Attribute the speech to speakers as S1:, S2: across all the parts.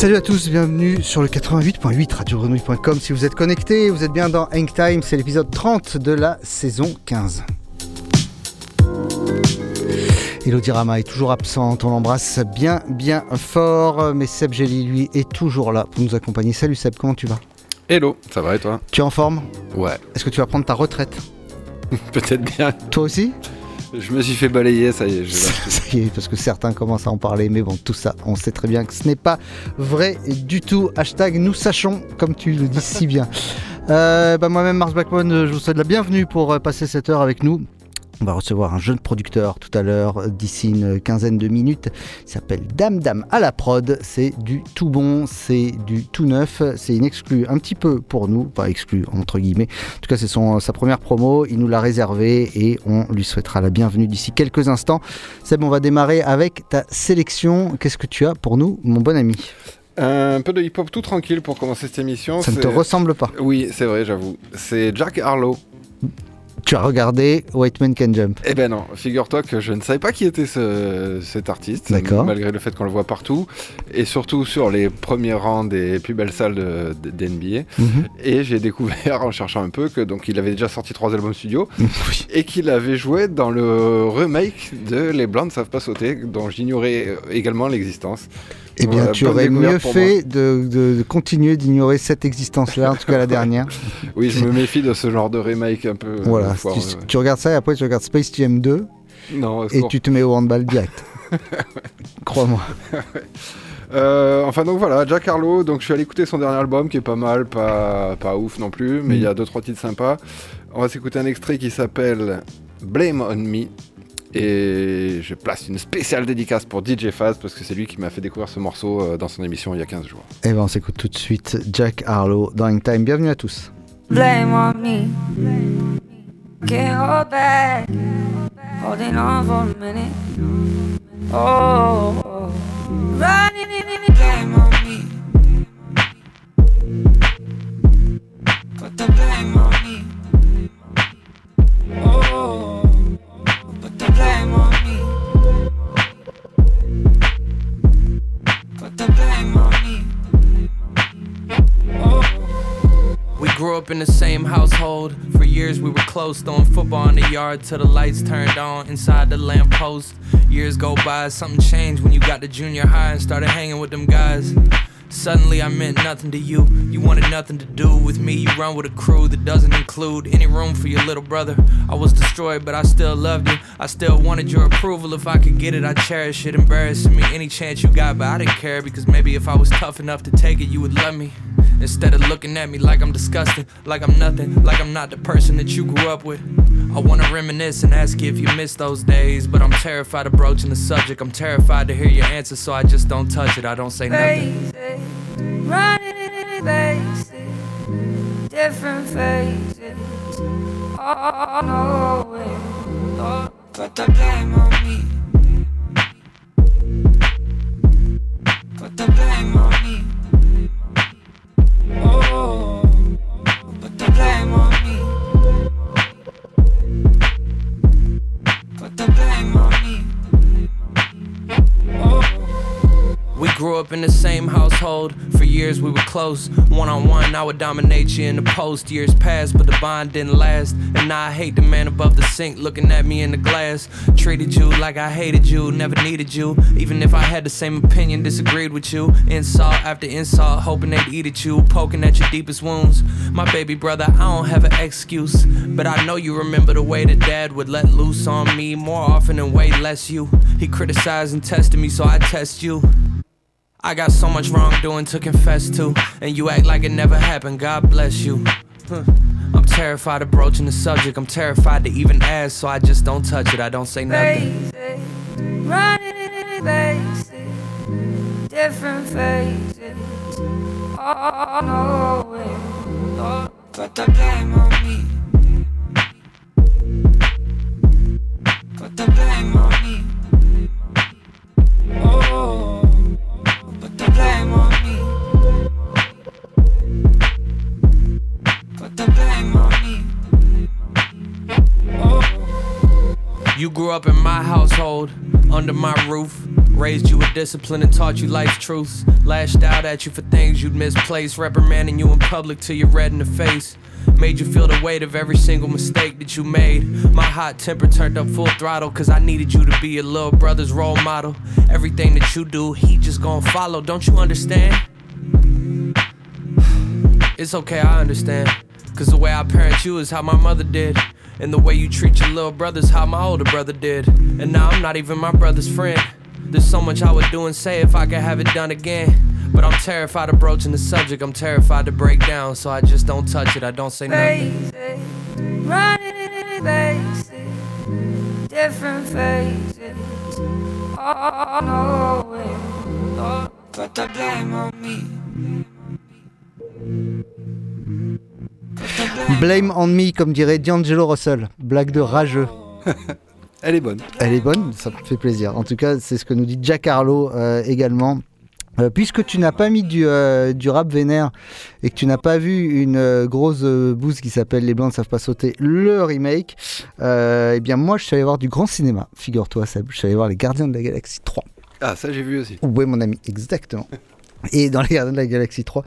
S1: Salut à tous, bienvenue sur le 88.8 radiogrenouille.com. Si vous êtes connectés, vous êtes bien dans Hang Time, c'est l'épisode 30 de la saison 15. Elodie Rama est toujours absente, on l'embrasse bien bien fort, mais Seb Gelli lui est toujours là pour nous accompagner. Salut Seb, comment tu vas?
S2: Hello, ça va et toi?
S1: Tu es en forme?
S2: Ouais.
S1: Est-ce que tu vas prendre ta retraite?
S2: Peut-être bien.
S1: Toi aussi?
S2: Je me suis fait balayer, ça y est.
S1: Ça y est, parce que certains commencent à en parler, mais bon, tout ça, on sait très bien que ce n'est pas vrai du tout. Hashtag nous sachons, comme tu le dis si bien. Euh, bah, Moi-même, Mars Blackmon, je vous souhaite la bienvenue pour euh, passer cette heure avec nous. On va recevoir un jeune producteur tout à l'heure, d'ici une quinzaine de minutes. Il s'appelle Dame Dame à la prod. C'est du tout bon, c'est du tout neuf. C'est une exclue un petit peu pour nous, pas exclue entre guillemets. En tout cas, c'est son, sa première promo. Il nous l'a réservée et on lui souhaitera la bienvenue d'ici quelques instants. Seb, on va démarrer avec ta sélection. Qu'est-ce que tu as pour nous, mon bon ami?
S2: Un peu de hip-hop tout tranquille pour commencer cette émission.
S1: Ça ne te ressemble pas.
S2: Oui, c'est vrai, j'avoue. C'est Jack Harlow.
S1: Tu as regardé White Man Can Jump.
S2: Eh ben non, figure-toi que je ne savais pas qui était ce, cet artiste, malgré le fait qu'on le voit partout, et surtout sur les premiers rangs des plus belles salles d'NBA.
S1: Mhm.
S2: Et j'ai découvert en cherchant un peu que donc il avait déjà sorti trois albums studio
S1: Oui.
S2: et qu'il avait joué dans le remake de Les Blancs ne savent pas sauter, dont j'ignorais euh, également l'existence.
S1: Eh bien,
S2: Voilà,
S1: tu aurais mieux fait de, de- continuer d'ignorer cette existence-là, en tout cas la dernière.
S2: Oui, je me méfie de ce genre de remake un peu.
S1: Voilà,
S2: euh,
S1: tu,
S2: ouais.
S1: tu regardes ça et après tu regardes Space Jam 2
S2: Non,
S1: et tu te mets au handball direct. Crois-moi.
S2: Euh, enfin donc voilà, Jack Harlow, donc je suis allé écouter son dernier album qui est pas mal, pas, pas ouf non plus, mais il y a deux trois titres sympas. On va s'écouter un extrait qui s'appelle Blame on Me. Et je place une spéciale dédicace pour DJ Faz parce que c'est lui qui m'a fait découvrir ce morceau euh, dans son émission il y a 15 jours.
S1: Eh ben on s'écoute tout de suite Jack Harlow dans Time. Bienvenue à tous.
S3: Blame on me. Can't hold back. Holding on for a minute. Oh, oh. running in the blame on me. Put the blame on me.
S4: In the same household. For years we were close, throwing football in the yard till the lights turned on inside the lamppost. Years go by, something changed when you got to junior high and started hanging with them guys. Suddenly I meant nothing to you. You wanted nothing to do with me. You run with a crew that doesn't include any room for your little brother. I was destroyed, but I still loved you. I still wanted your approval. If I could get it, I'd cherish it. Embarrassing me any chance you got, but I didn't care because maybe if I was tough enough to take it, you would love me. Instead of looking at me like I'm disgusting, like I'm nothing, like I'm not the person that you grew up with. I wanna reminisce and ask you if you miss those days, but I'm terrified of broaching the subject. I'm terrified to hear your answer, so I just don't touch it. I don't say nothing
S3: running places, different phases. Oh, no way. Put the blame on me. Put the blame on me. Oh.
S4: Up in the same household. For years we were close. One on one, I would dominate you in the post. Years passed, but the bond didn't last. And now I hate the man above the sink looking at me in the glass. Treated you like I hated you, never needed you. Even if I had the same opinion, disagreed with you. Insult after insult, hoping they'd eat at you, poking at your deepest wounds. My baby brother, I don't have an excuse. But I know you remember the way that dad would let loose on me more often and way less you. He criticized and tested me, so I test you. I got so much wrongdoing to confess to, and you act like it never happened. God bless you. Huh. I'm terrified of broaching the subject. I'm terrified to even ask, so I just don't touch it. I don't say nothing.
S3: Running in places, different faces. Oh, no, Lord, put the blame on me. Put the blame on me.
S4: You grew up in my household, under my roof. Raised you with discipline and taught you life's truths. Lashed out at you for things you'd misplaced. Reprimanding you in public till you're red in the face. Made you feel the weight of every single mistake that you made. My hot temper turned up full throttle, cause I needed you to be your little brother's role model. Everything that you do, he just gonna follow. Don't you understand? It's okay, I understand. Cause the way I parent you is how my mother did. And the way you treat your little brother's how my older brother did. And now I'm not even my brother's friend. There's so much I would do and say if I could have it done again. But I'm terrified of broaching the subject, I'm terrified to break down, so I just don't touch it, I don't say nothing.
S3: Faces, running in places, different faces. Oh, no, Lord, put the blame on me.
S1: Blame on me, comme dirait D'Angelo Russell. Blague de rageux.
S2: Elle est bonne.
S1: Elle est bonne, ça me fait plaisir. En tout cas, c'est ce que nous dit Jack Harlow euh, également. Euh, puisque tu n'as pas mis du, euh, du rap vénère et que tu n'as pas vu une grosse bouse qui s'appelle Les Blancs ne savent pas sauter, le remake, eh bien moi je suis allé voir du grand cinéma, figure-toi Seb, je suis allé voir Les Gardiens de la Galaxie 3.
S2: Ah, ça j'ai vu aussi.
S1: Oui mon ami, exactement. Et dans les Gardiens de la Galaxie 3,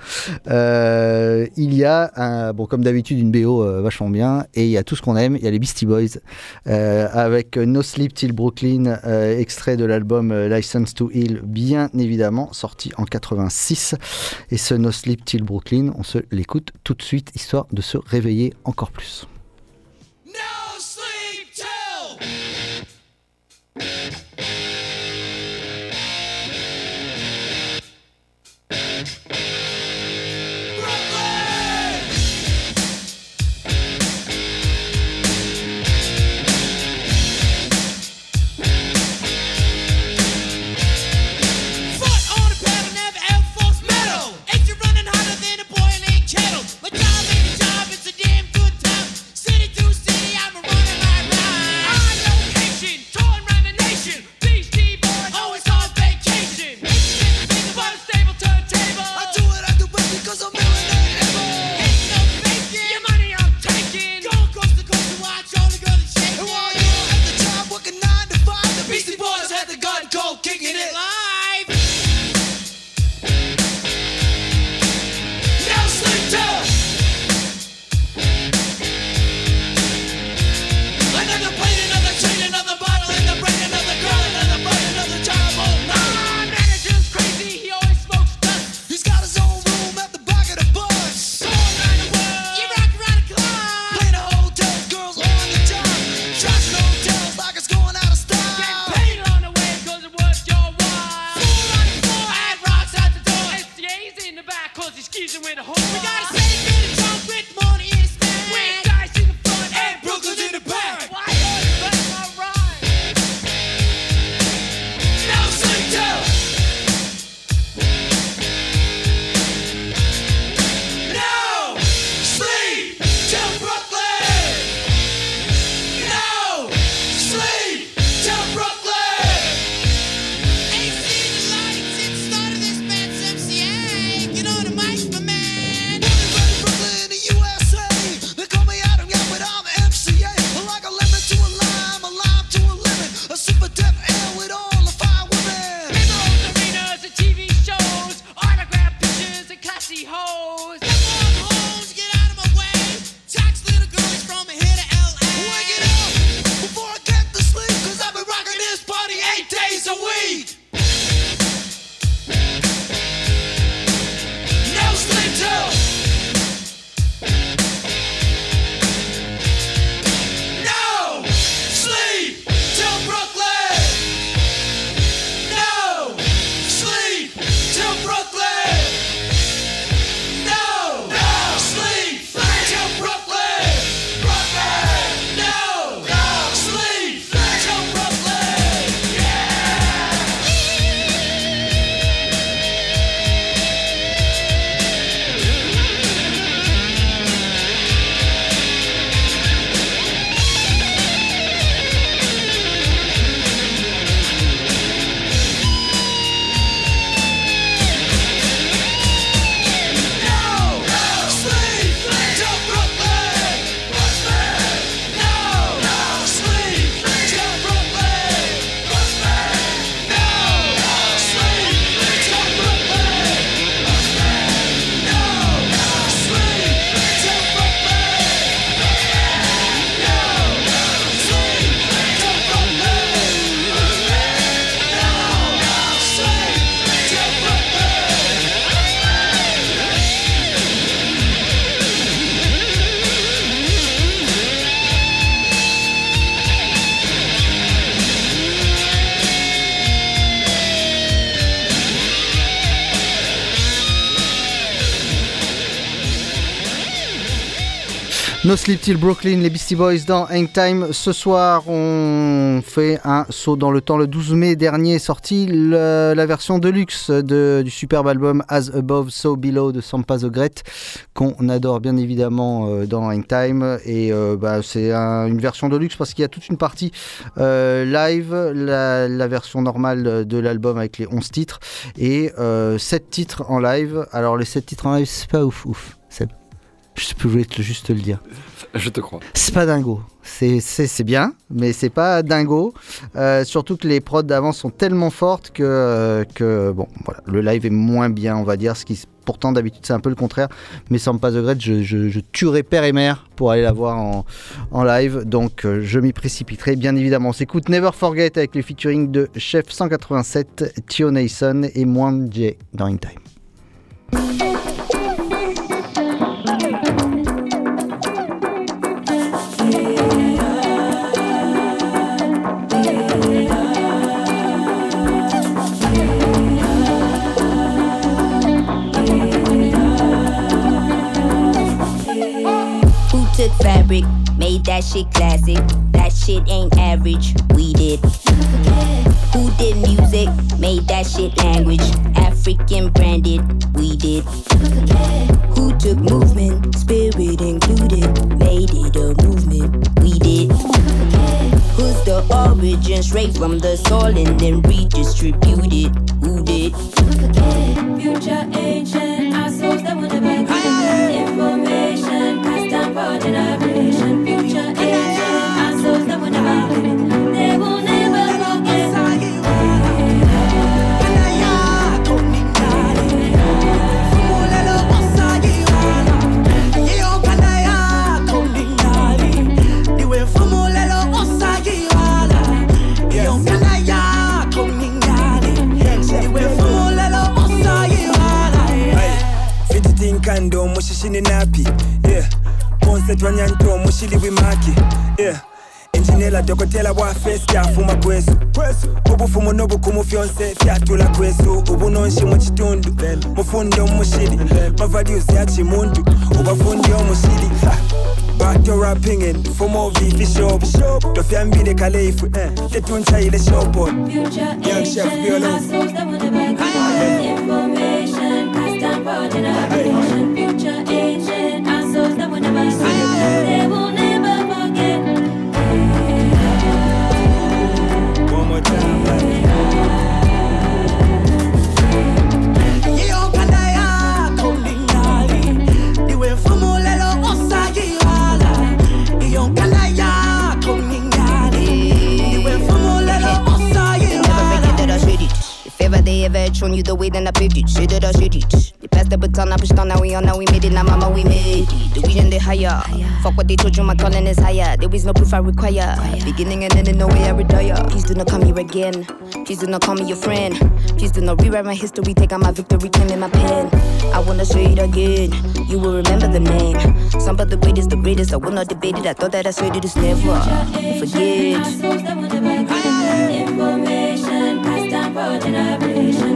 S1: euh, il y a, bon, comme d'habitude, une BO euh, vachement bien. Et il y a tout ce qu'on aime. Il y a les Beastie Boys euh, avec No Sleep Till Brooklyn, extrait de l'album License to Heal, bien évidemment, sorti en 86. Et ce No Sleep Till Brooklyn, on se l'écoute tout de suite, histoire de se réveiller encore plus.
S5: Foot Sleep Till Brooklyn,
S1: les Beastie Boys dans Hang Time. Ce soir, on fait un saut dans le temps. Le 12 mai dernier est sorti le- la version deluxe de, du superbe album As Above, So Below de Sampa the Great, qu'on adore bien évidemment euh, dans Hang Time. Et euh, bah, c'est un- une version deluxe parce qu'il y a toute une partie euh, live, la, la version normale de l'album avec les 11 titres et 7 titres en live. Alors, les 7 titres en live, c'est pas ouf, ouf. Je peux juste juste te le dire.
S2: Je te crois.
S1: C'est pas dingo. C'est- bien, mais c'est pas dingo. Euh, surtout que les prods d'avant sont tellement fortes que, euh, que bon, voilà, le live est moins bien, on va dire. Ce qui, pourtant, d'habitude, c'est un peu le contraire. Mais sans pas de regret, je, je, je tuerai père et mère pour aller la voir en, en live. Donc, euh, je m'y précipiterai, bien évidemment. On s'écoute Never Forget avec le featuring de Chef 187, Tio Nason et Moine J dans In Time.
S6: Fabric, made that shit classic? That shit ain't average, we did. Who did music, made that shit language? African branded, we did. Who took movement, spirit included, made it a movement, we did. Who's the origin, straight from the soil and then redistributed? Who did?
S5: Future ancient, souls that will never
S7: your body, dogotela dogotela wafesya fuma kwesu. Ubufumu n'obukumu byonse byatula kwesu. Ubu mu kitundu mufundi omushiri mavalyuzi ya kimuntu ubafundi omushiri bato rappingin fumo vivi shop. Tofyambile kale ifwe eh. tetunchayile shopo young chef biolo
S5: Information, I stand for
S6: shown you the way, then I paved it. Shit that I shit it. They passed the baton, I pushed on, now we on, now we made it. Now mama, we made it. The vision they higher. Fuck what they told you, my calling is higher. There is no proof I require. Beginning and ending, no way I retire. Please do not come here again. Please do not call me your friend. Please do not rewrite my history. Take out my victory, claim in my pen. I wanna say it again. You will remember the name. Some of the greatest, the greatest. I will not debate it. I thought that I said it is never. Forget.
S5: that information passed down for generation.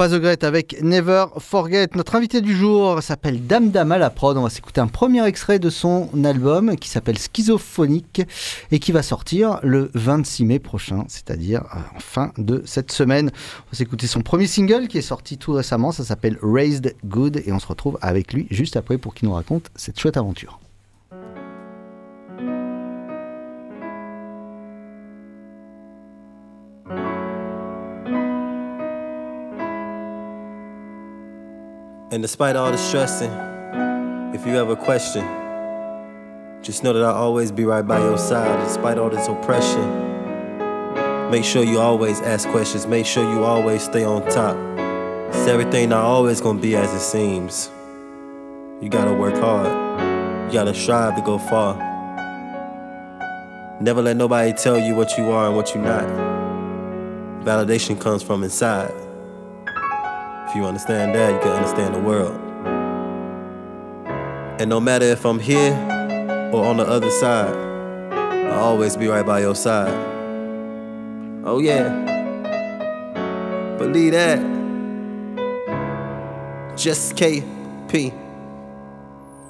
S1: Sampa the avec Never Forget. Notre invité du jour s'appelle Dame Dame à la prod. On va s'écouter un premier extrait de son album qui s'appelle Schizophonique et qui va sortir le 26 mai prochain, c'est-à-dire euh, en fin de cette semaine. On va s'écouter son premier single qui est sorti tout récemment. Ça s'appelle Raised Good et on se retrouve avec lui juste après pour qu'il nous raconte cette chouette aventure.
S8: And despite all the stressing, if you ever question, just know that I'll always be right by your side despite all this oppression. Make sure you always ask questions, make sure you always stay on top. It's everything not always gonna be as it seems. You gotta work hard, you gotta strive to go far. Never let nobody tell you what you are and what you're not. Validation comes from inside. If you understand that, you can understand the world. And no matter if I'm here or on the other side, I'll always be right by your side. Oh, yeah. Believe that. Just KP.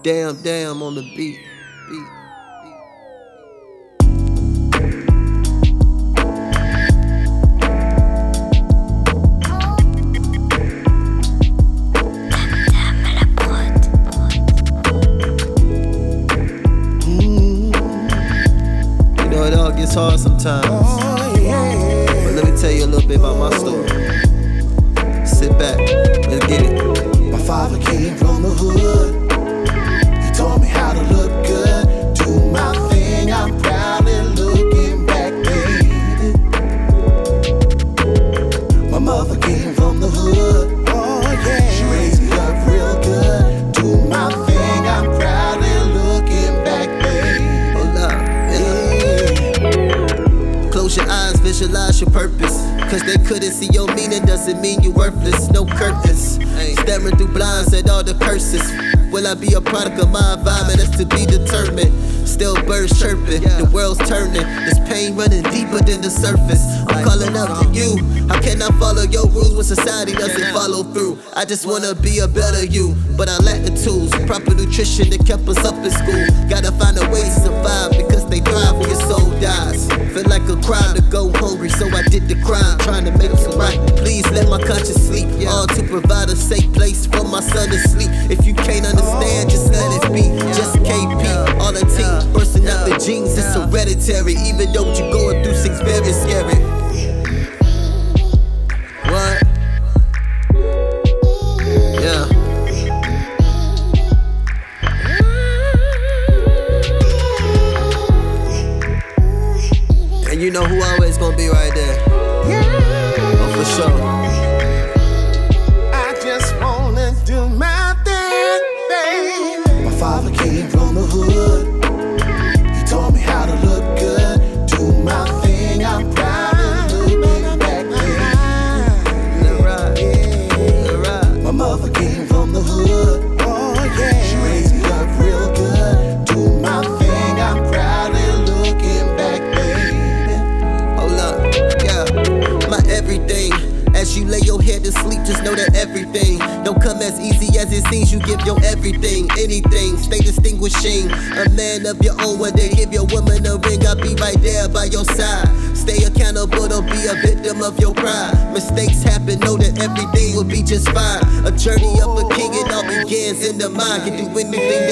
S8: Damn, damn on the beat. beat. Sometimes. Oh, but let me tell you a little bit about my story. Product of my environment? That's to be determined. Still birds chirping, the world's turning. This pain running deeper than the surface. I'm calling out to you. How can I follow your rules when society doesn't follow through? I just wanna be a better you, but I lack the tools. Proper nutrition that kept us up in school. Gotta find a way to survive because they thrive when your soul dies. Feel like a crime to go hungry, so I did the crime, trying to make it right. Please let my conscience sleep, all to provide a safe place for my son to sleep. even though you begins in the mind. Can do anything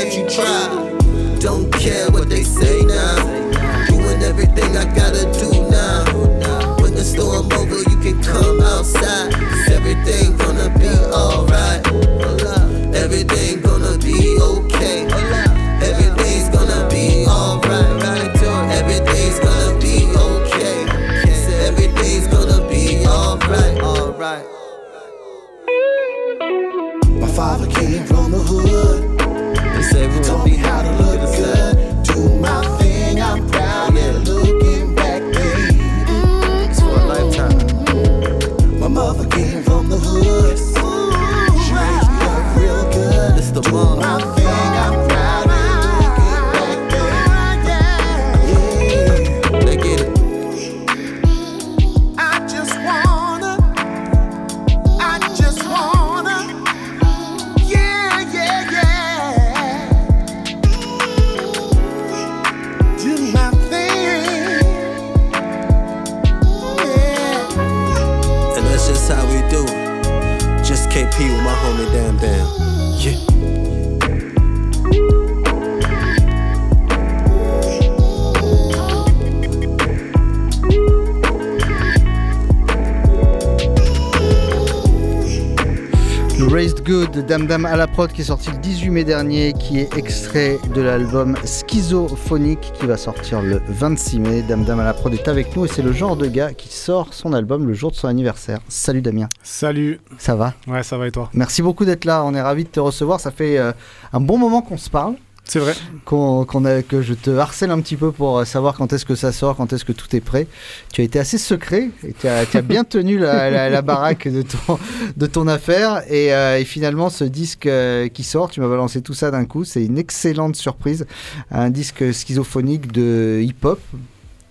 S5: Good
S1: de Dam Dam à la prod qui est sorti le 18 mai dernier, qui est extrait de l'album Schizophonique qui va sortir le 26 mai. Dam Dam à la prod est avec nous et c'est le genre de gars qui sort son album le jour de son anniversaire. Salut Damien.
S9: Salut.
S1: Ça va?
S9: Ouais, ça va et toi?
S1: Merci beaucoup d'être là, on est ravis de te recevoir. Ça fait euh, un bon moment qu'on se parle.
S9: C'est vrai.
S1: Qu'on, qu'on a, que je te harcèle un petit peu pour savoir quand est-ce que ça sort, quand est-ce que tout est prêt. Tu as été assez secret et tu as, tu as bien tenu la, la- la baraque de ton, de ton affaire. Et, euh, et finalement, ce disque euh, qui sort, tu m'as balancé tout ça d'un coup. C'est une excellente surprise. Un disque schizophonique de hip-hop.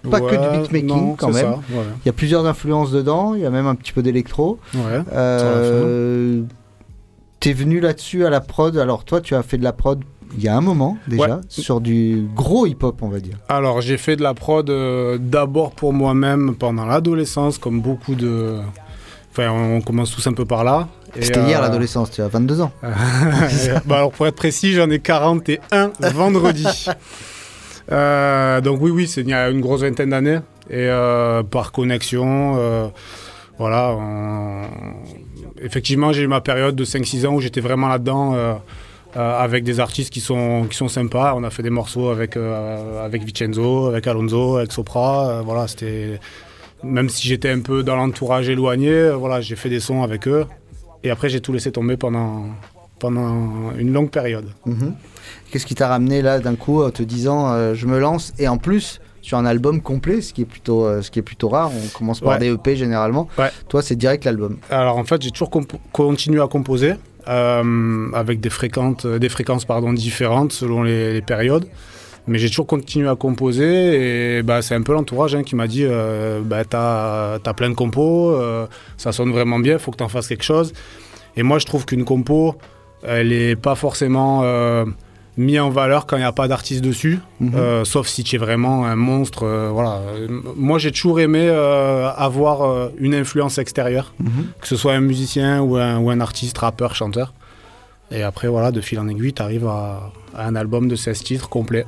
S1: Pas que du beatmaking
S9: non,
S1: quand même.
S9: ça, ouais.
S1: Il y a plusieurs influences dedans. Il y a même un petit peu d'électro.
S9: Ouais,
S1: Euh, T'es venu là-dessus à la prod. Alors toi, tu as fait de la prod il y a un moment déjà
S9: Ouais.
S1: sur du gros hip-hop, on va dire.
S9: Alors, j'ai fait de la prod euh, d'abord pour moi-même pendant l'adolescence, comme beaucoup de. Enfin, on commence tous un peu par là.
S1: C'était hier
S9: euh,
S1: l'adolescence, tu as 22 ans.
S9: bah alors pour être précis, j'en ai 41 vendredi. Euh, donc oui, oui, c'est il y a une grosse vingtaine d'années. Et euh, par connexion, voilà. on- Effectivement, j'ai eu ma période de 5-6 ans où j'étais vraiment là-dedans. Euh, avec des artistes qui sont, qui sont sympas. On a fait des morceaux avec, euh, avec Vincenzo, avec Alonso, avec Sopra. euh, voilà, c'était... Même si j'étais un peu dans l'entourage éloigné, euh, voilà, j'ai fait des sons avec eux. Et après, j'ai tout laissé tomber pendant, pendant une longue période.
S1: Mhm. Qu'est-ce qui t'a ramené là d'un coup en te disant euh, je me lance et en plus sur un album complet, ce qui est plutôt, euh, ce qui est plutôt rare. On commence par
S9: Ouais.
S1: des EP généralement. Toi, c'est direct l'album.
S9: Alors en fait, j'ai toujours continué à composer euh, avec des fréquences, des fréquences différentes selon les, périodes. Mais j'ai toujours continué à composer et bah, c'est un peu l'entourage hein, qui m'a dit euh, bah, T'as as plein de compos, euh, ça sonne vraiment bien, faut que tu en fasses quelque chose. Et moi, je trouve qu'une compo, elle n'est pas forcément mise en valeur quand il n'y a pas d'artiste dessus,
S1: Mhm.
S9: euh, sauf si tu es vraiment un monstre. euh, voilà. Moi, j'ai toujours aimé euh, avoir une influence extérieure,
S1: Mhm.
S9: que ce soit un musicien ou un, ou un artiste, rappeur, chanteur. Et après, voilà, de fil en aiguille, tu arrives à, à un album de 16 titres complet.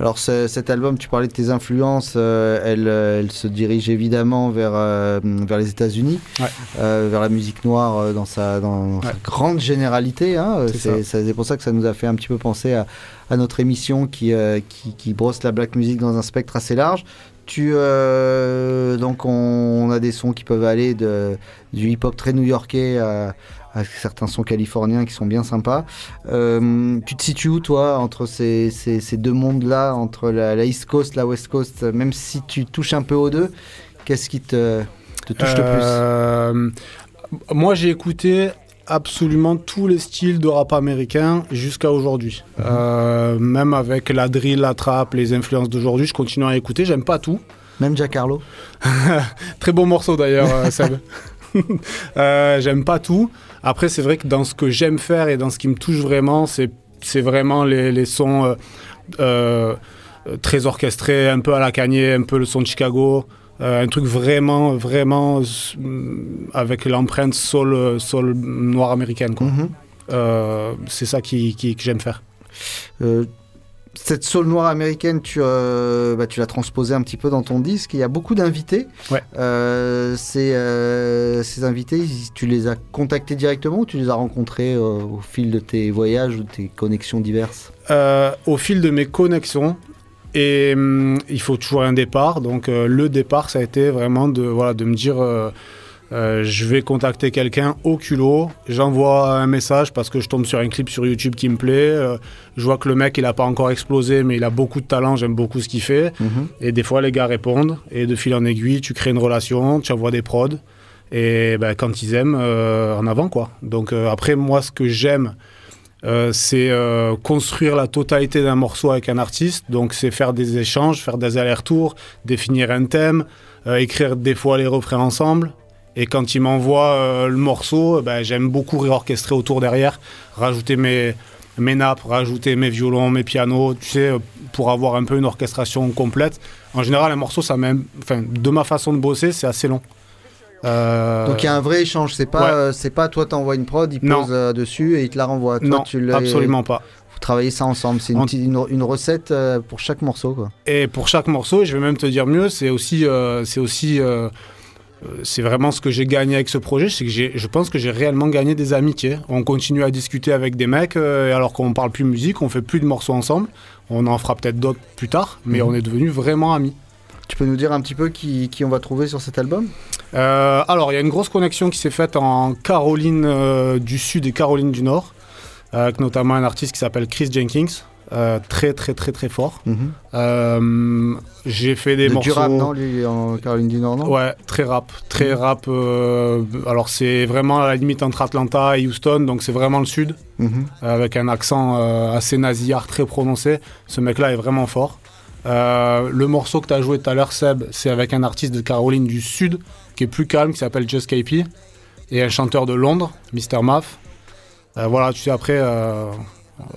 S1: Alors ce- cet album, tu parlais de tes influences, euh, elle, euh, elle se dirige évidemment vers, euh, vers les États-Unis,
S9: Ouais.
S1: euh, vers la musique noire dans sa, dans sa grande généralité. hein.
S9: C'est
S1: pour ça que ça nous a fait un petit peu penser à, à notre émission qui, qui, qui brosse la black music dans un spectre assez large. Tu, euh, donc on, on a des sons qui peuvent aller de, du hip-hop très new-yorkais à, à certains sons californiens qui sont bien sympas. Euh, tu te situes où toi entre ces, ces- ces deux mondes-là, entre la, la East Coast, la West Coast, même si tu touches un peu aux deux, qu'est-ce qui te, te touche le plus?
S9: Euh, Moi, j'ai écouté absolument tous les styles de rap américain jusqu'à aujourd'hui.
S1: Mhm.
S9: Euh, même avec la drill, la trap, les influences d'aujourd'hui, je continue à écouter. J'aime pas tout.
S1: Même Jack Harlow
S9: Très bon morceau d'ailleurs, Seb. Euh, j'aime pas tout. Après, c'est vrai que dans ce que j'aime faire et dans ce qui me touche vraiment, c'est c'est vraiment les, les sons euh, euh, très orchestrés, un peu à la Kanye, un peu le son de Chicago. Euh, un truc vraiment, vraiment euh, avec l'empreinte soul, soul noire américaine. quoi.
S1: Mhm.
S9: Euh, c'est ça qui, qui- que j'aime faire.
S1: Cette soul noire américaine, tu, euh, bah, tu l'as transposée un petit peu dans ton disque. Il y a beaucoup d'invités.
S9: Ouais.
S1: Euh, ces, euh, ces invités, tu les as contactés directement ou tu les as rencontrés au fil de tes voyages ou de tes connexions diverses?
S9: Au fil de mes connexions. Et hum, il faut toujours un départ. Donc le départ, ça a été vraiment de, voilà, de me dire, euh, je vais contacter quelqu'un au culot, j'envoie un message parce que je tombe sur un clip sur YouTube qui me plaît. euh, je vois que le mec, il n'a pas encore explosé, mais il a beaucoup de talent, j'aime beaucoup ce qu'il fait.
S1: Mhm.
S9: Et des fois, les gars répondent. Et de fil en aiguille, tu crées une relation, tu envoies des prods. Et ben, quand ils aiment, euh, en avant, quoi. Donc après, moi, ce que j'aime, c'est construire la totalité d'un morceau avec un artiste. Donc c'est faire des échanges, faire des allers-retours, définir un thème, écrire des fois les refrains ensemble. Et quand il m'envoie euh, le morceau, ben, j'aime beaucoup réorchestrer autour derrière, rajouter mes, mes nappes, rajouter mes violons, mes pianos, tu sais, euh, pour avoir un peu une orchestration complète. En général, un morceau, ça même, enfin, de ma façon de bosser, c'est assez long. Euh,
S1: Donc il y a un vrai échange. C'est pas,
S9: ouais.
S1: euh, c'est pas toi t'envoies une prod, il pose euh, dessus et il te la renvoie. Toi,
S9: Non,
S1: tu
S9: absolument pas.
S1: Vous travaillez ça ensemble. C'est une, une, une recette pour chaque morceau. Quoi.
S9: Et pour chaque morceau, je vais même te dire mieux, c'est aussi, c'est aussi c'est vraiment ce que j'ai gagné avec ce projet, c'est que je pense que j'ai réellement gagné des amitiés. On continue à discuter avec des mecs, euh, alors qu'on parle plus musique, on fait plus de morceaux ensemble. On en fera peut-être d'autres plus tard, mais
S1: Mhm.
S9: on est devenus vraiment amis.
S1: Tu peux nous dire un petit peu qui, qui on va trouver sur cet album?
S9: Euh, alors, il y a une grosse connexion qui s'est faite en Caroline euh, du Sud et Caroline du Nord, avec notamment un artiste qui s'appelle Chris Jenkins, euh, très très très très fort.
S1: Mhm.
S9: Euh, J'ai fait des
S1: De
S9: morceaux.
S1: Durham, non Lui, en Caroline du Nord, non?
S9: Ouais, très rap, très
S1: Mhm.
S9: rap. euh, alors c'est vraiment à la limite entre Atlanta et Houston, donc c'est vraiment le sud,
S1: Mhm.
S9: avec un accent assez nasillard très prononcé. Ce mec-là est vraiment fort. Le morceau que tu as joué tout à l'heure, Seb, c'est avec un artiste de Caroline du Sud qui est plus calme, qui s'appelle Just KP, et un chanteur de Londres, Mr. Euh, voilà, tu sais, après,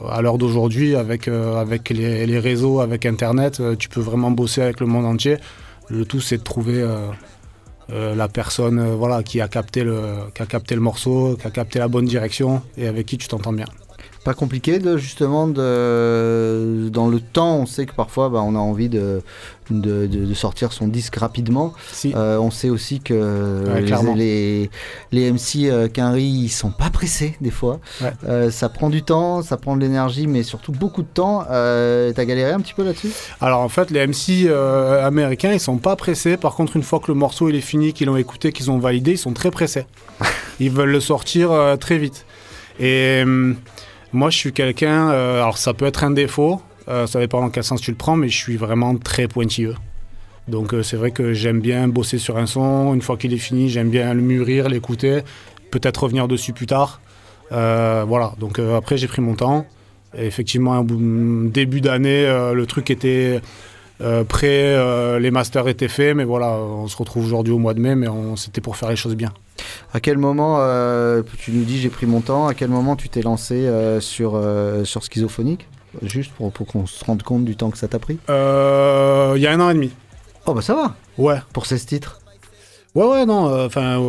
S9: à l'heure d'aujourd'hui, avec, euh, les, réseaux, avec Internet, euh, tu peux vraiment bosser avec le monde entier. Le tout, c'est de trouver euh, la personne qui, a capté le, qui a capté le morceau, qui a capté la bonne direction et avec qui tu t'entends bien.
S1: Pas compliqué de justement de dans le temps on sait que parfois bah, on a envie de, de, de- de sortir son disque rapidement. Euh, on sait aussi que
S9: Ouais,
S1: les, les, les MC euh, Quinry ils sont pas pressés des fois.
S9: Ouais.
S1: Euh, ça prend du temps, ça prend de l'énergie mais surtout beaucoup de temps. Euh, T'as galéré un petit peu là-dessus?
S9: Alors en fait, les MC américains, ils sont pas pressés. Par contre, une fois que le morceau il est fini, qu'ils l'ont écouté, qu'ils ont validé, ils sont très pressés. ils veulent le sortir très vite. Et hum, moi, je suis quelqu'un. euh, alors ça peut être un défaut. euh, ça dépend dans quel sens tu le prends, mais je suis vraiment très pointilleux. Donc euh, c'est vrai que j'aime bien bosser sur un son. Une fois qu'il est fini, j'aime bien le mûrir, l'écouter, peut-être revenir dessus plus tard. Voilà. Donc après, j'ai pris mon temps. Et effectivement, un bout- début d'année, le truc était euh, prêt, euh, les masters étaient faits, mais voilà, on se retrouve aujourd'hui au mois de mai, mais on- c'était pour faire les choses bien.
S1: À quel moment, euh, tu nous dis j'ai pris mon temps, à quel moment tu t'es lancé euh, sur, euh, sur Schizophonique? Juste pour, pour qu'on se rende compte du temps que ça t'a pris
S9: Euh, Il y a un an et demi.
S1: Oh bah ça va
S9: Ouais.
S1: Pour 16 titres
S9: Ouais, ouais, non, enfin,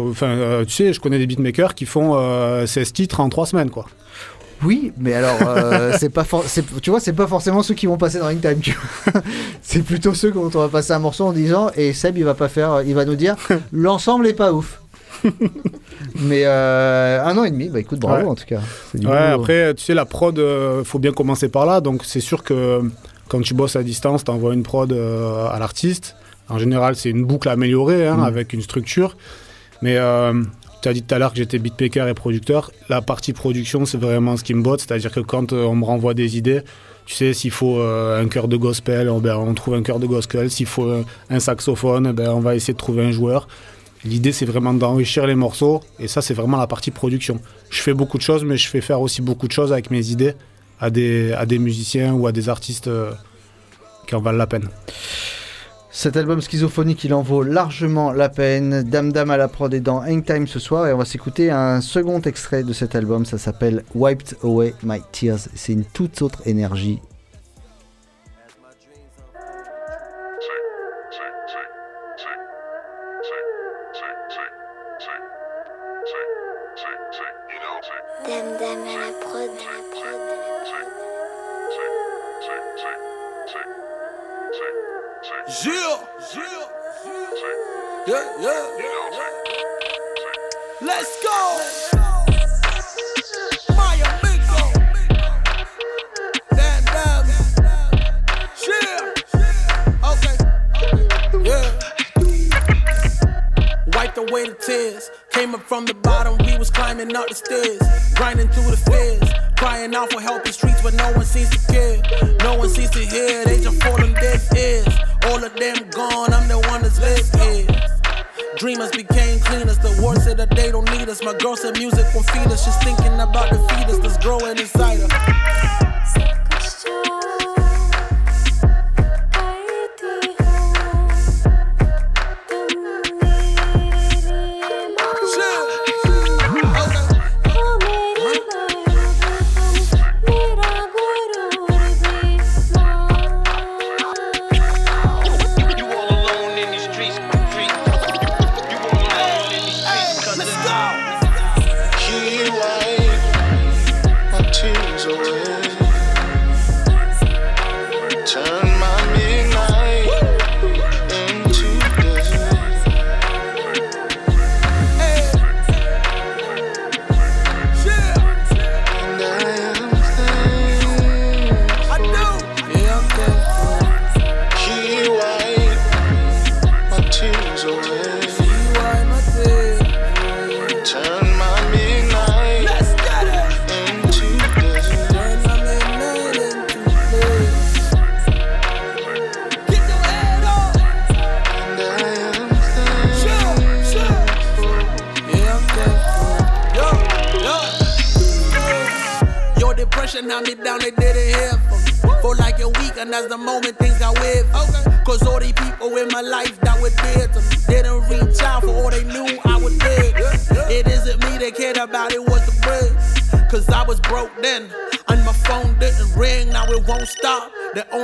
S9: tu sais, je connais des beatmakers qui font euh, 16 titres en 3 semaines, quoi.
S1: Oui, mais alors, euh, c'est pas tu vois, c'est pas forcément ceux qui vont passer dans Ring Time. c'est plutôt ceux dont on va passer un morceau en disant et Seb il va pas faire, il va nous dire l'ensemble est pas ouf. mais euh, un an et demi, bah écoute, bravo
S9: Ouais.
S1: en tout cas.
S9: Ouais, après, tu sais, la prod, euh, faut bien commencer par là. Donc, c'est sûr que quand tu bosses à distance, tu envoies une prod euh, à l'artiste. En général, c'est une boucle améliorée, hein,
S1: Mm.
S9: avec une structure. Mais euh, tu as dit tout à l'heure que j'étais beatmaker et producteur. La partie production, c'est vraiment ce qui me botte. C'est-à-dire que quand euh, on me renvoie des idées, tu sais, s'il faut euh, un chœur de gospel, on, ben, on trouve un chœur de gospel. S'il faut euh, un saxophone, ben, on va essayer de trouver un joueur. L'idée, c'est vraiment d'enrichir les morceaux, et ça, c'est vraiment la partie production. Je fais beaucoup de choses, mais je fais faire aussi beaucoup de choses avec mes idées à des, musiciens ou à des artistes qui en valent la peine.
S1: Cet album schizophonique, il en vaut largement la peine. Dame Dame à la prod est dans Hangtime ce soir et on va s'écouter un second extrait de cet album. Ça s'appelle Wiped Away My Tears. C'est une toute autre énergie.
S10: Dame
S5: Yeah, yeah. Let's go. Away the tears. Came up from the bottom, we was climbing up the stairs. Grinding through the fears. Crying out for help in streets, but no one seems to care. No one seems to hear, they just fall on deaf ears. All of them gone, I'm the one that's left here. Dreamers became cleaners. The war said that they don't need us. My girl said music will feed us. She's thinking about the fetus that's growing inside her.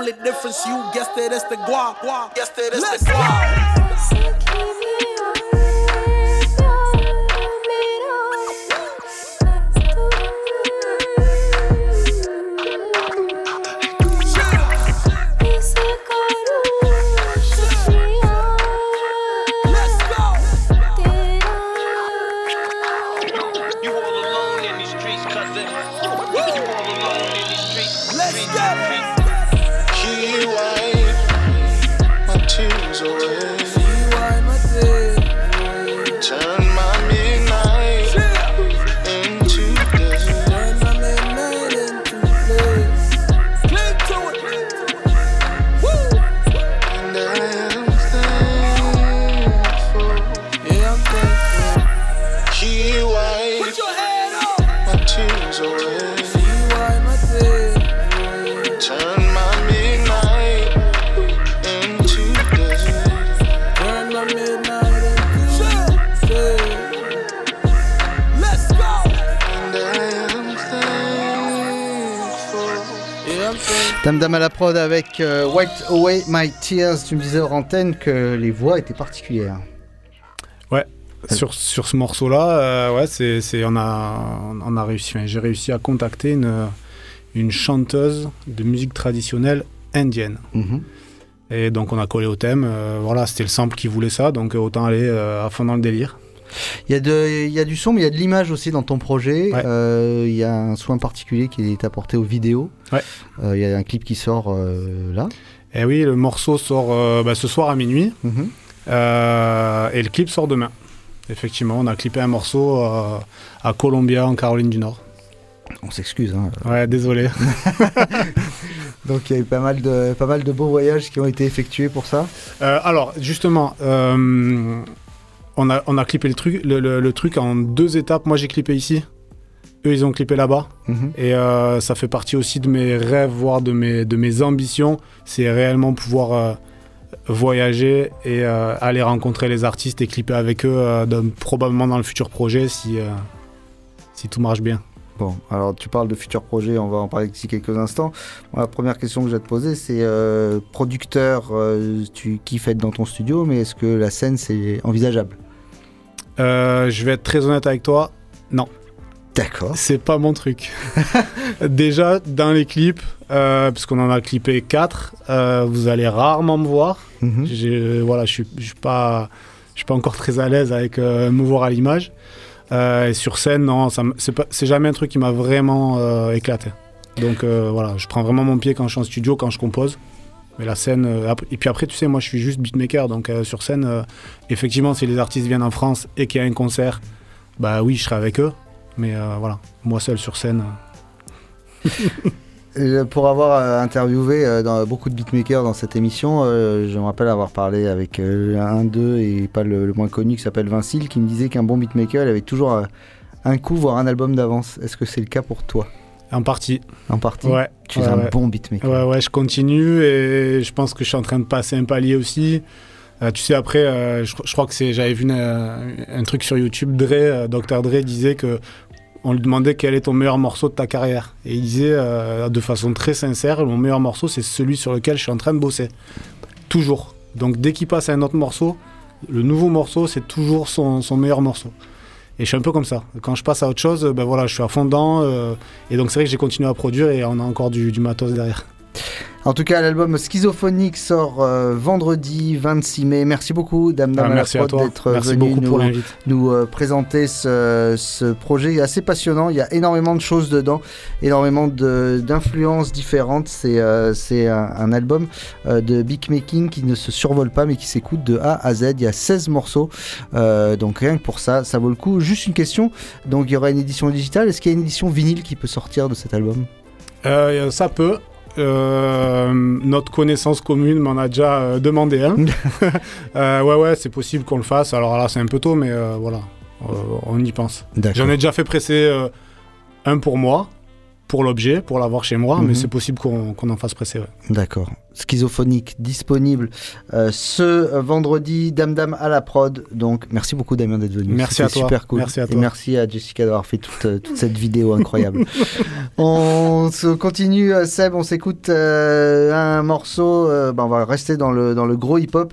S5: Only difference, you guessed it, is the guap. guap. Guessed it, is the guap.
S1: Avec euh, Away My Tears. Tu me disais hors antenne que les voix étaient particulières.
S9: Ouais. Sur, sur ce morceau-là, euh, ouais, c'est, c'est, on, a, on a réussi, j'ai réussi à contacter une, une chanteuse de musique traditionnelle indienne.
S1: Mhm.
S9: Et donc on a collé au thème. euh, voilà, c'était le sample qui voulait ça, donc autant aller à fond dans le délire.
S1: Il y, a de- il y a du son, mais il y a de l'image aussi dans ton projet. Euh, Il y a un soin particulier qui est apporté aux vidéos.
S9: Ouais.
S1: Euh, Il y a un clip qui sort euh, là.
S9: Et oui, le morceau sort bah, ce soir à minuit.
S1: Mhm.
S9: Et le clip sort demain. Effectivement, on a clippé un morceau à Columbia, en Caroline du Nord.
S1: On s'excuse. hein.
S9: Ouais, désolé.
S1: Donc il y a eu pas mal, de, pas mal de beaux voyages qui ont été effectués pour ça.
S9: Alors, justement, on, a, on a clippé le truc, le, le- le truc en deux étapes. Moi, j'ai clippé ici. Eux, ils ont clippé là-bas.
S1: Mhm.
S9: Et euh, ça fait partie aussi de mes rêves, voire de mes, de mes ambitions. C'est réellement pouvoir euh, voyager et euh, aller rencontrer les artistes et clipper avec eux, dans- probablement dans le futur projet, si, si tout marche bien.
S1: Bon, alors tu parles de futurs projets, on va en parler d'ici quelques instants. La première question que je vais te poser, c'est euh, producteur, euh, tu kiffes être dans ton studio, mais est-ce que la scène c'est envisageable?
S9: Euh, je vais être très honnête avec toi, non.
S1: D'accord.
S9: C'est pas mon truc. Déjà, dans les clips, euh, parce qu'on en a clippé 4, vous allez rarement me voir.
S1: Mhm.
S9: Voilà, je suis, je suis pas, je suis pas encore très à l'aise avec euh, me voir à l'image. Euh, et sur scène, non, c'est jamais un truc qui m'a vraiment euh, éclaté. Donc euh, voilà, je prends vraiment mon pied quand je suis en studio, quand je compose. Mais la scène, euh, et puis après, tu sais, moi je suis juste beatmaker, donc euh, sur scène, euh, effectivement, si les artistes viennent en France et qu'il y a un concert, bah oui, je serai avec eux. Mais voilà, moi seul sur scène.
S1: Pour avoir interviewé beaucoup de beatmakers dans cette émission, je me rappelle avoir parlé avec un d'eux et pas le, le moins connu qui s'appelle Vincile qui me disait qu'un bon beatmaker il avait toujours un coup voire un album d'avance. Est-ce que c'est le cas pour toi?
S9: En partie.
S1: En partie
S9: Ouais.
S1: Tu es
S9: ouais,
S1: un
S9: ouais.
S1: bon beatmaker.
S9: Ouais, ouais, je continue et je pense que je suis en train de passer un palier aussi. Euh, tu sais, après, euh, je, je crois que c'est, j'avais vu une, euh, un truc sur YouTube, Dre, Dr. Dre disait que on lui demandait quel est ton meilleur morceau de ta carrière. Et il disait de façon très sincère, mon meilleur morceau, c'est celui sur lequel je suis en train de bosser. Toujours. Donc dès qu'il passe à un autre morceau, le nouveau morceau, c'est toujours son, son meilleur morceau. Et je suis un peu comme ça. Quand je passe à autre chose, ben voilà, je suis à fond dedans. euh, et donc c'est vrai que j'ai continué à produire et on a encore du, du matos derrière.
S1: En tout cas, l'album Schizophonique sort euh, vendredi 26 mai. Merci beaucoup, Dame Dame
S9: Ah,
S1: d'être venu nous, nous euh, présenter ce, ce projet assez passionnant. Il y a énormément de choses dedans, énormément de- d'influences différentes. C'est euh, un, un album euh, de beatmaking qui ne se survole pas, mais qui s'écoute de A à Z. Il y a 16 morceaux, Euh, donc rien que pour ça, ça vaut le coup. Juste une question, donc il y aura une édition digitale. Est-ce qu'il y a une édition vinyle qui peut sortir de cet album?
S9: Ça peut. Euh, notre connaissance commune m'en a déjà euh, demandé un. Euh, ouais, ouais, c'est possible qu'on le fasse. Alors là, c'est un peu tôt, mais voilà, on y pense. J'en ai déjà fait presser un pour moi. pour l'objet, pour l'avoir chez moi,
S1: Mhm.
S9: mais c'est possible qu'on en fasse presser. ouais.
S1: D'accord. Schizophonique, disponible euh, ce vendredi, Dame Dame à la prod. Donc, merci beaucoup Damien d'être venu.
S9: Merci à toi.
S1: super cool.
S9: Merci à
S1: Et
S9: toi.
S1: merci à Jessica d'avoir fait toute, euh, toute cette vidéo incroyable. on se continue, euh, Seb, on s'écoute euh, un morceau. euh, bah, on va rester dans le, dans le gros hip-hop.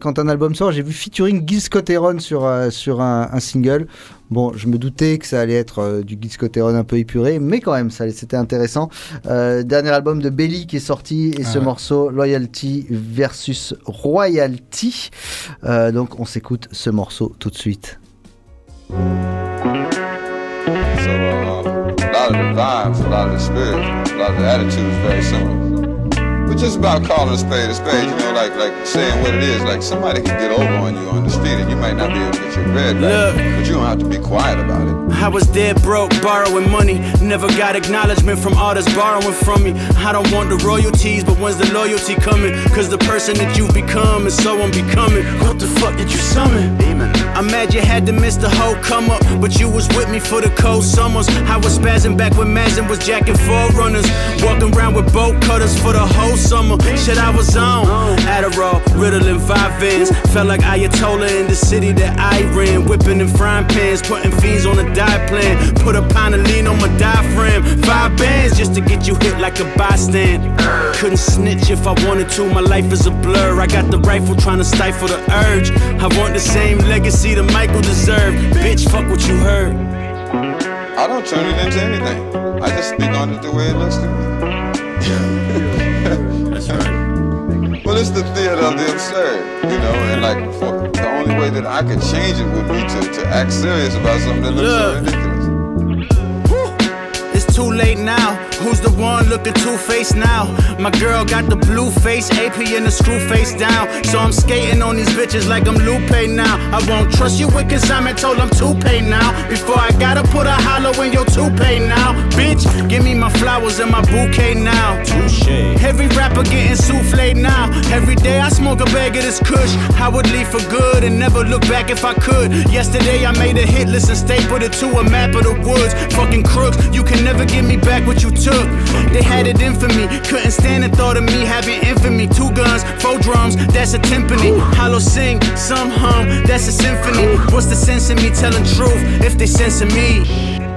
S1: Quand un album sort, j'ai vu featuring Gil Scott Heron sur, sur un, un single. Bon, je me doutais que ça allait être euh, du Gil Scott Heron un peu épuré, mais quand même, ça, c'était intéressant. Euh, dernier album de Belly qui est sorti et
S9: Ah
S1: ce
S9: ouais.
S1: morceau Loyalty versus Royalty. Euh, donc, on s'écoute ce morceau tout de suite.
S11: So, uh, a lot of the vibes, a lot of the spirit, a lot of the attitude is very similar. But just about calling a spade a spade, you know, like like saying what it is. Like somebody can get over on you on the street and you might not be able to get your bread back, but you don't have to be quiet about it.
S12: I was dead broke, borrowing money. Never got acknowledgement from artists borrowing from me. I don't want the royalties, but when's the loyalty coming? Cause the person that you've become is so unbecoming. What the fuck did you summon? I'm mad you had to miss the whole come up, but you was with me for the cold summers. I was spazzing back when Mazin was jacking forerunners. Walking around with bolt cutters for the whole summer. Shit, I was on. Adderall, Ritalin, five vans. Felt like Ayatollah in the city that I ran. Whipping in frying pans, putting fiends on a diet plan. Put a pound of lean on my diaphragm. Five bands just to get you hit like a bystand. Couldn't snitch if I wanted to, my life is a blur. I got the rifle trying to stifle the urge. I want the same legacy that Michael deserved. Bitch, fuck what you heard.
S11: I don't turn it into anything. I just speak on it the way it looks to me.
S12: That's right.
S11: Well, it's the theater of the absurd, you know, and like for, the only way that I could change it would be to, to act serious about something that looks so ridiculous.
S12: It's too late now. Who's the one looking two faced now? My girl got the blue face, AP and the screw face down. So I'm skating on these bitches like I'm Lupe now. I won't trust you with consignment, told I'm too paid now. Before I gotta put a hollow in your toupee now. Bitch, give me my flowers and my bouquet now. Touche. Every rapper getting souffle now. Every day I smoke a bag of this kush. I would leave for good and never look back if I could. Yesterday I made a hit list and stapled it to a map of the woods. Fucking crooks, you can never give me back what you took. They had it in for me, couldn't stand the thought of me having infamy. Two guns, four drums, that's a timpani. Hollow sing, some hum, that's a symphony. What's the sense in me telling truth if they censor me?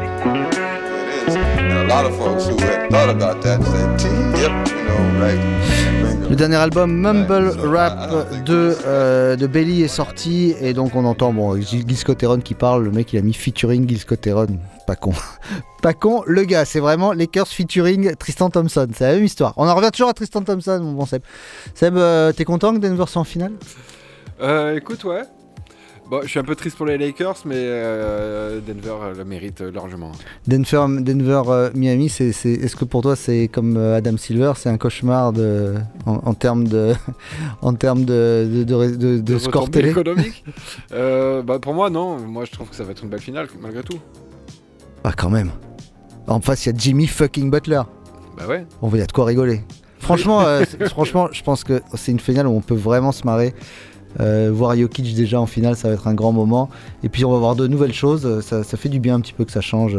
S11: It is. And a lot of folks who had thought about that said, T, yep, you know, right.
S1: Le dernier album Mumble Rap de, euh, de Belly est sorti et donc on entend bon, Gil qui parle, le mec il a mis featuring Gil Scott Heron, pas con. pas con, le gars, c'est vraiment Lakers featuring Tristan Thompson, c'est la même histoire. On en revient toujours à Tristan Thompson, mon bon Seb. Seb, euh, t'es content que Denver soit en finale?
S2: Euh, écoute, ouais. Bon, je suis un peu triste pour les Lakers, mais euh, Denver euh, le mérite euh, largement.
S1: Denver, Denver Miami, c'est, c'est- est-ce que pour toi c'est comme Adam Silver, c'est un cauchemar de, en, en termes de, en termes de, de, de, score télé?
S2: économiques Euh, bah, Pour moi, non. Moi, je trouve que ça va être une belle finale, malgré tout.
S1: Ah quand même. En face, il y a Jimmy fucking Butler.
S2: Bah ouais.
S1: On va y a de quoi rigoler. Franchement, franchement, je pense que c'est une finale où on peut vraiment se marrer. Euh, voir Jokic déjà en finale, ça va être un grand moment. Et puis on va voir de nouvelles choses. Ça, ça fait du bien un petit peu que ça change.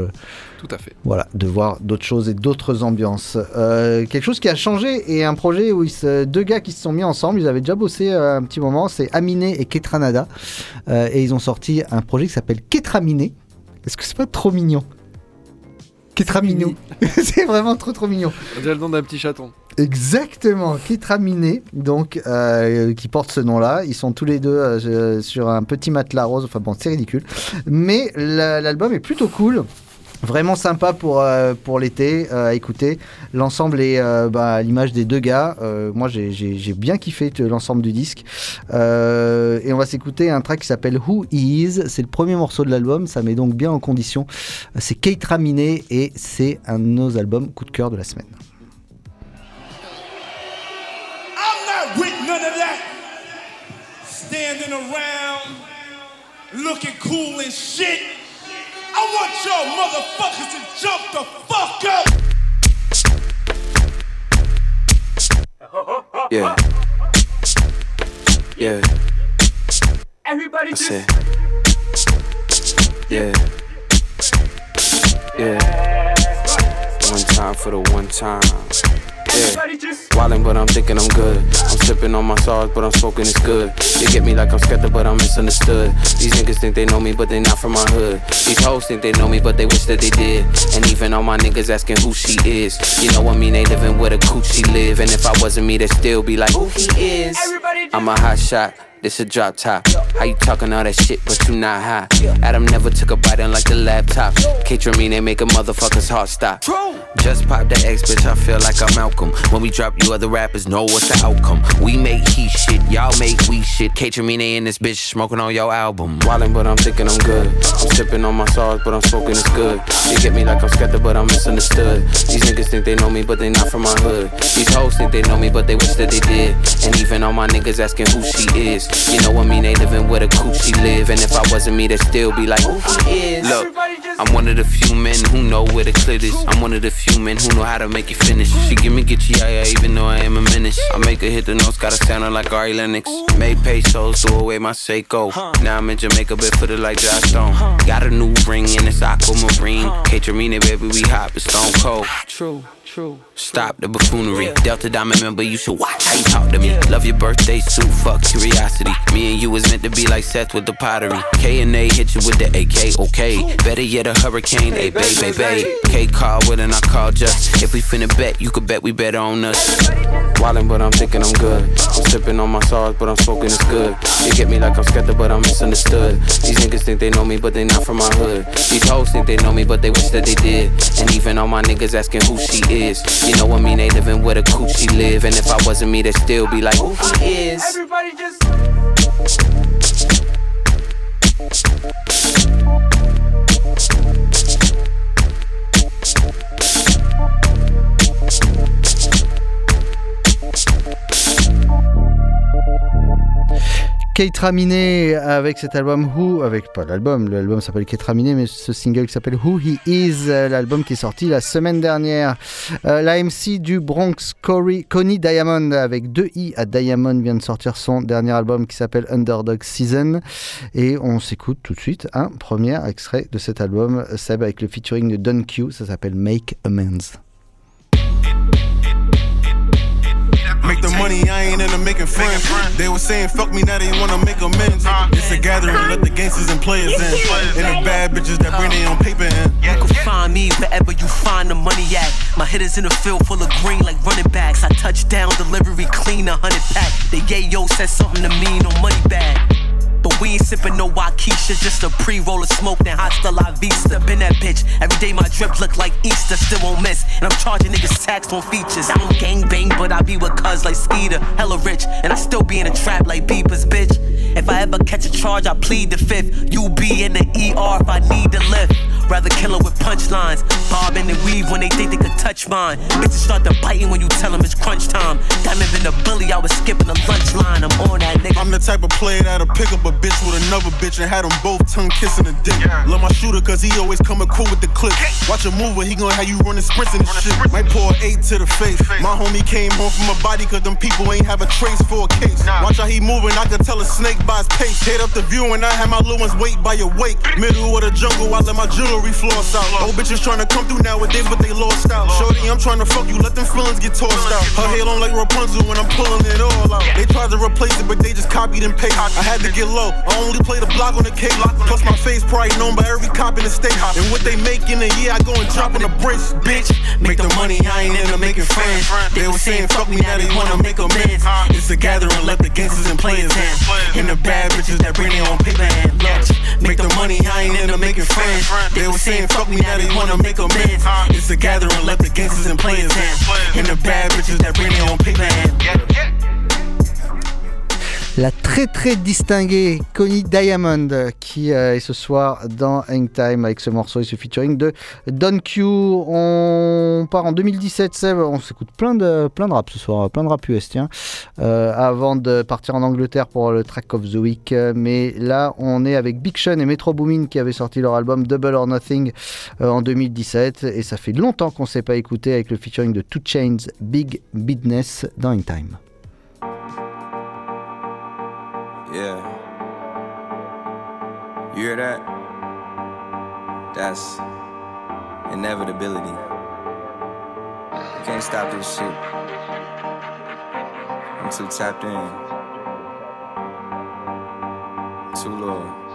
S2: Tout à fait.
S1: Voilà, de voir d'autres choses et d'autres ambiances. Euh, quelque chose qui a changé et un projet où ils se- deux gars qui se sont mis ensemble, ils avaient déjà bossé euh, un petit moment, c'est Aminé et Ketranada. Euh, et ils ont sorti un projet qui s'appelle Ketraminé. Est-ce que c'est pas trop mignon? Ketraminou. c'est vraiment trop trop mignon.
S2: On dirait le nom d'un petit chaton.
S1: Exactement, Ketraminé, donc euh, qui porte ce nom-là. Ils sont tous les deux euh, sur un petit matelas rose. Enfin bon, c'est ridicule, mais la- l'album est plutôt cool. Vraiment sympa pour, euh, pour l'été euh, à écouter. L'ensemble est euh, bah, à l'image des deux gars. Moi, j'ai- bien kiffé l'ensemble du disque. Et on va s'écouter un track qui s'appelle Who Is. C'est le premier morceau de l'album. Ça met donc bien en condition. C'est Kate Raminé et c'est un de nos albums coup de cœur de la semaine.
S5: I'm not with none of that. Standing around, looking cool and shit. I want y'all motherfuckers to jump the fuck up.
S13: Yeah. Yeah.
S5: Everybody
S13: I
S5: just
S13: say. Yeah. Yeah.
S14: One time for the one time. Yeah. Wildin', but I'm thinking I'm good. I'm sipping on my sauce, but I'm smoking it's good. They get me like I'm skeptic, but I'm misunderstood. These niggas think they know me, but they not from my hood. These hoes think they know me, but they wish that they did. And even all my niggas asking who she is. You know what I mean? They living where the coochie live. And if I wasn't me, they'd still be like, who he is. I'm a hot shot. This a drop top. How you talking all that shit, but you not high? Adam never took a bite unlike the laptop. K-Tramine, they make a motherfucker's heart stop. Just pop the X, bitch, I feel like I'm Malcolm. When we drop, you other rappers know what's the outcome. We make he shit, y'all make we shit. K-Tramine in this bitch, smoking on your album. Wildin', but I'm thinking I'm good. I'm sipping on my sauce, but I'm smoking it's good. They get me like I'm skeptic, but I'm misunderstood. These niggas think they know me, but they not from my hood. These hoes think they know me, but they wish that they did. And even all my niggas asking who she is. You know what I mean? They living where the coochie live. And if I wasn't me, they'd still be like, who he is. Look, I'm one of the few men who know where the clit is. I'm one of the few men who know how to make it finish. She give me get yeah, yeah, even though I am a menace. I make her hit the notes, gotta sound like Ari Lennox. Made pesos, threw away my Seiko. Now I'm in Jamaica, but put it like Josh Stone. Got a new ring and it's aquamarine. K-Tramine, baby, we hot, but stone cold.
S4: True, true.
S14: Stop the buffoonery. Delta Diamond member, you should watch how you talk to me. Love your birthday suit, fuck curiosity. Me and you was meant to be like Seth with the pottery. K and A hit you with the AK, okay. Better yet, a hurricane, a bay, bay, bay. K call with and I call just. If we finna bet, you could bet we better on us. Wildin', but I'm thinking I'm good. I'm sipping on my sauce, but I'm smoking it's good. You get me like I'm skeptic, but I'm misunderstood. These niggas think they know me, but they not from my hood. These hoes think they know me, but they wish that they did. And even all my niggas asking who she is. You know what I mean? They living where the coochie live. And if I wasn't me, they'd still be like, who he is.
S5: Everybody just.
S1: Kate Raminé avec cet album Who, avec pas l'album, l'album s'appelle Kate Raminé, mais ce single qui s'appelle Who He Is, euh, l'album qui est sorti la semaine dernière. Euh, la MC du Bronx, Corey, Connie Diamond, avec deux i à Diamond, vient de sortir son dernier album qui s'appelle Underdog Season. Et on s'écoute tout de suite un premier extrait de cet album, Seb, avec le featuring de Don Q, ça s'appelle Make Amends.
S13: Make the money, I ain't into making friends. They were saying fuck me, now they wanna make amends. It's a gathering, let the gangsters and players in. And the bad bitches that bring their own paper in.
S15: You can find me wherever you find the money at. My hitters in the field full of green like running backs. I touch down, delivery clean, a hundred pack. The yayo said something to me, no money bag. But we ain't sippin' no Waukesha, just a pre-roll of smoke, then hasta la vista. Been that bitch, every day my drip look like Easter, still won't miss. And I'm charging niggas tax on features. I don't gang bang, but I be with cuz like Skeeter, hella rich. And I still be in a trap like Beepers, bitch. If I ever catch a charge, I plead the fifth. You be in the ER if I need to lift. Rather kill her with punchlines. Bob and the weave when they think they could touch mine. Bitches start to biting when you tell them it's crunch time. Diamond been a bully, I was skipping the lunch line. I'm on that nigga.
S13: I'm the type of player that'll pick up a bitch with another bitch and had them both tongue kissing a dick. Love my shooter cause he always coming cool with the clip. Watch a mover, he gon' have you running sprints and shit. Might pour eight to the face. My homie came home from a body cause them people ain't have a trace for a case. Watch how he moving, I can tell a snake by his pace. Hit up the view and I had my little ones wait by your wake. Middle of the jungle, I let my jewelry floss out. Old bitches trying to come through nowadays, but they lost out. Shorty, I'm trying to fuck you, let them feelings get tossed out. Her hair on like Rapunzel when I'm pulling it all out. They tried to replace it, but they just copied and pasted. I had to get low. I only play the block on the cake. Plus my face probably known by every cop in the state. And what they make in a year, I go and drop on the brace. Bitch, make the money, I ain't into making friends. They were saying fuck me, now they wanna make amends. It's a gathering, let the gangsters and players in. And the bad bitches that bring their own paper and lunch. Make the money, I ain't into making friends. They were saying fuck me, now they wanna make amends. It's a gathering, let the gangsters and players in. And the bad bitches that bring their own paper and
S1: La très très distinguée Connie Diamond qui euh, est ce soir dans Hangtime avec ce morceau et ce featuring de Don Q. On part en 2017, Seb. On s'écoute plein de, plein de rap ce soir, plein de rap US, tiens. Euh, avant de partir en Angleterre pour le track of the week. Mais là, on est avec Big Sean et Metro Boomin qui avaient sorti leur album Double or Nothing euh, en 2017. Et ça fait longtemps qu'on ne s'est pas écouté avec le featuring de Two Chains Big Business dans Hangtime.
S16: Yeah. You hear that? That's inevitability. You can't stop this shit. I'm too tapped in. Too loyal.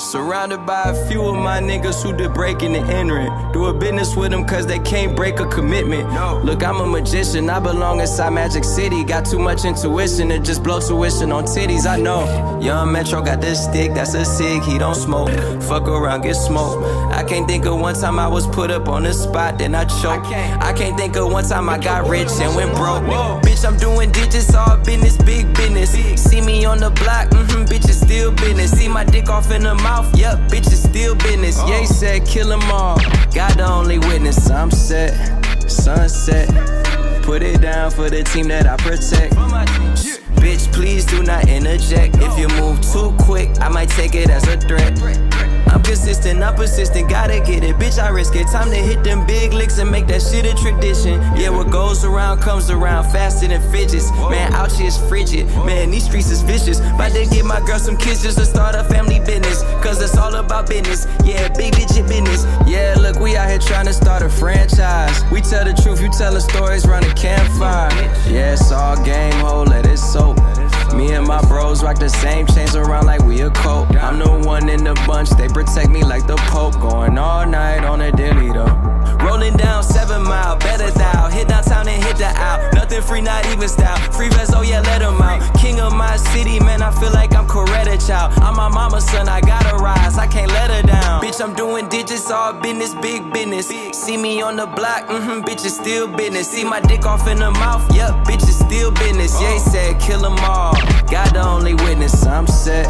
S16: Surrounded by a few of my niggas who did breaking and entering. Do a business with them cause they can't break a commitment. No. Look, I'm a magician, I belong inside Magic City. Got too much intuition to just blow tuition on titties, I know. Young Metro got this stick, that's a cig, he don't smoke. Fuck around, get smoked. I can't think of one time I was put up on the spot, then I choke. I can't think of one time I got rich and went broke. Bitch, I'm doing digits, all business, big business. See me on the block, mm-hmm, bitch, it's still business. See my dick off in the mouth, yep, bitch, it's still business. Ye said, kill them all. God the only witness, I'm set, sunset. Put it down for the team that I protect. Bitch, please do not interject. If you move too quick, I might take it as a threat. I'm consistent, I'm persistent, gotta get it. Bitch, I risk it. Time to hit them big licks and make that shit a tradition. Yeah, what goes around comes around faster than fidgets. Man, out here is frigid. Man, these streets is vicious. About to get my girl some kids just to start a family business. Cause it's all about business. Yeah, big digit business. Yeah, look, we out here trying to start a franchise. We tell the truth, you telling stories, run a campfire. Yeah, it's all game, ho, let it soak. Me and my bros rock the same chains around like we a cult. I'm the one in the bunch, they protect me like the Pope. Going all night on a dilly though. Rolling down seven mile, better thou. Hit downtown and hit the out. Nothing free, not even style. Free vest, oh yeah, let 'em out. King of my city, man, I feel like I'm Coretta child. I'm my mama's son, I gotta rise, I can't let her down. Bitch, I'm doing digits, all business, big business. See me on the block, mm-hmm, bitch, it's still business. See my dick off in the mouth, yep, bitch, it's still business. Yeah, he said, kill 'em all. God the only witness, I'm set,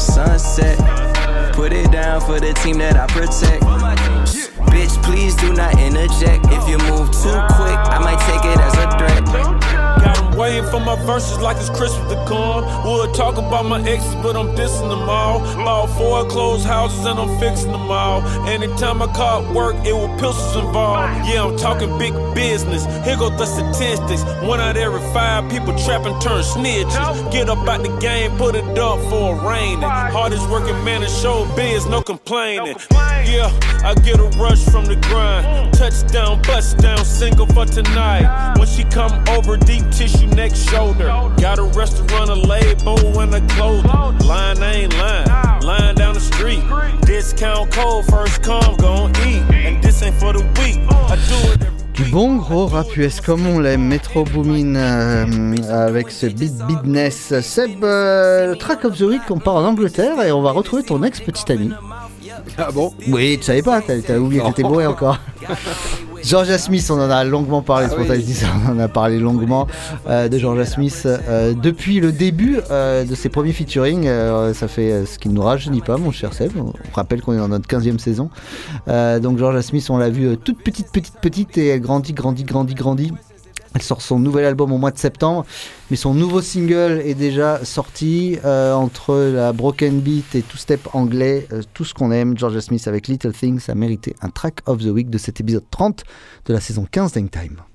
S16: sunset. Put it down for the team that I protect. Bitch, please do not interject. If you move too quick, I might take it as a threat.
S17: Waiting for my verses like it's Christmas to come. Would talk about my exes, but I'm dissing them all. Bought four closed houses and I'm fixing them all. Anytime I caught work, it was pistols involved. Yeah, I'm talking big business. Here go the statistics. One out every five people trapping turn snitches. Get up out the game, put it up for a raining. Hardest working man in show biz, no complaining. Yeah, I get a rush from the grind. Touchdown, bust down, single for tonight. When she come over, deep tissue next shoulder. Got a restaurant, a label, and a clothing. Line ain't line, line down the street. Discount code, first come, gon' eat. And this ain't for the weak. I do it
S1: Du bon gros rap US comme on l'aime, Metro Boomin euh, avec ce beat business. Seb, euh, le track of the week, on part en Angleterre et on va retrouver ton ex petite amie.
S2: Ah bon?
S1: Oui, tu savais pas, t'as t'as oublié que t'étais bourré encore. Georgia Smith, on en a longuement parlé, c'est pour ça que je dis ça, on en a parlé longuement euh, de Georgia Smith euh, depuis le début euh, de ses premiers featuring. euh, ça fait euh, ce qu'il ne nous rajeunit pas, mon cher Seb. On rappelle qu'on est dans notre 15e saison. Euh, donc Georgia Smith, on l'a vu toute petite, petite, petite et elle grandit, grandit, grandit, grandit. Elle sort son nouvel album au mois de septembre, mais son nouveau single est déjà sorti euh, entre la broken beat et two step anglais, euh, tout ce qu'on aime. Georgia Smith avec Little Things a mérité un track of the week de cet épisode 30 de la saison 15 d'Hangtime.
S3: I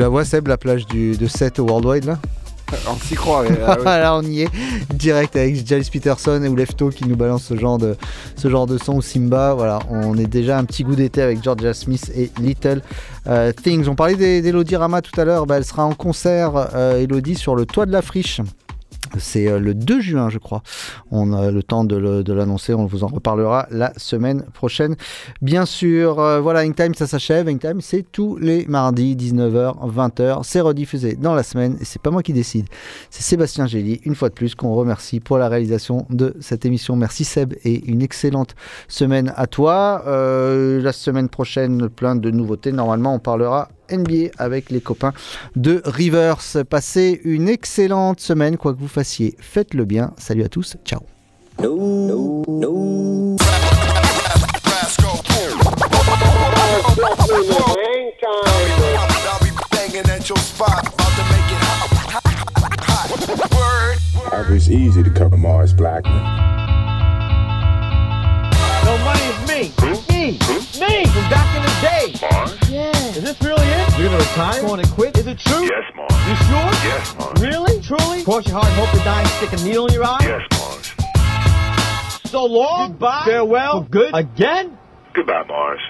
S1: Tu la vois, Seb, la plage du, de 7 au Worldwide là
S2: On s'y croit. mais, ouais.
S1: Voilà, on y est direct avec Giles Peterson ou Lefto qui nous balance ce genre de, ce genre de son ou Simba. Voilà, on est déjà un petit goût d'été avec Georgia Smith et Little euh, Things. On parlait d'E- d'Elodie Rama tout à l'heure. Bah, elle sera en concert, euh, Elodie, sur le toit de la friche. C'est euh, le 2 juin, je crois. On a le temps de l'annoncer. On vous en reparlera la semaine prochaine. Bien sûr, euh, voilà, Time ça s'achève. Time c'est tous les mardis, 19h, 20h. C'est rediffusé dans la semaine et c'est pas moi qui décide. C'est Sébastien Gély, une fois de plus, qu'on remercie pour la réalisation de cette émission. Merci Seb et une excellente semaine à toi. Euh, la semaine prochaine, plein de nouveautés. Normalement, on parlera NBA avec les copains de Rivers. Passez une excellente semaine, quoi que vous fassiez. Faites-le bien. Salut à tous. Ciao.
S17: It's easy to cover Mars Blackman.
S18: No money is me. Me. Me from back in the day. Mars? Yeah. Is this really it? You're gonna retire? Going to quit? Is it true? Yes, Mars. You sure? Yes, Mars. Really? Truly? Cross your heart hope to die and stick a needle in your eye? Yes, Mars. So long. Goodbye. Farewell. For good. Again?
S17: Goodbye, Mars.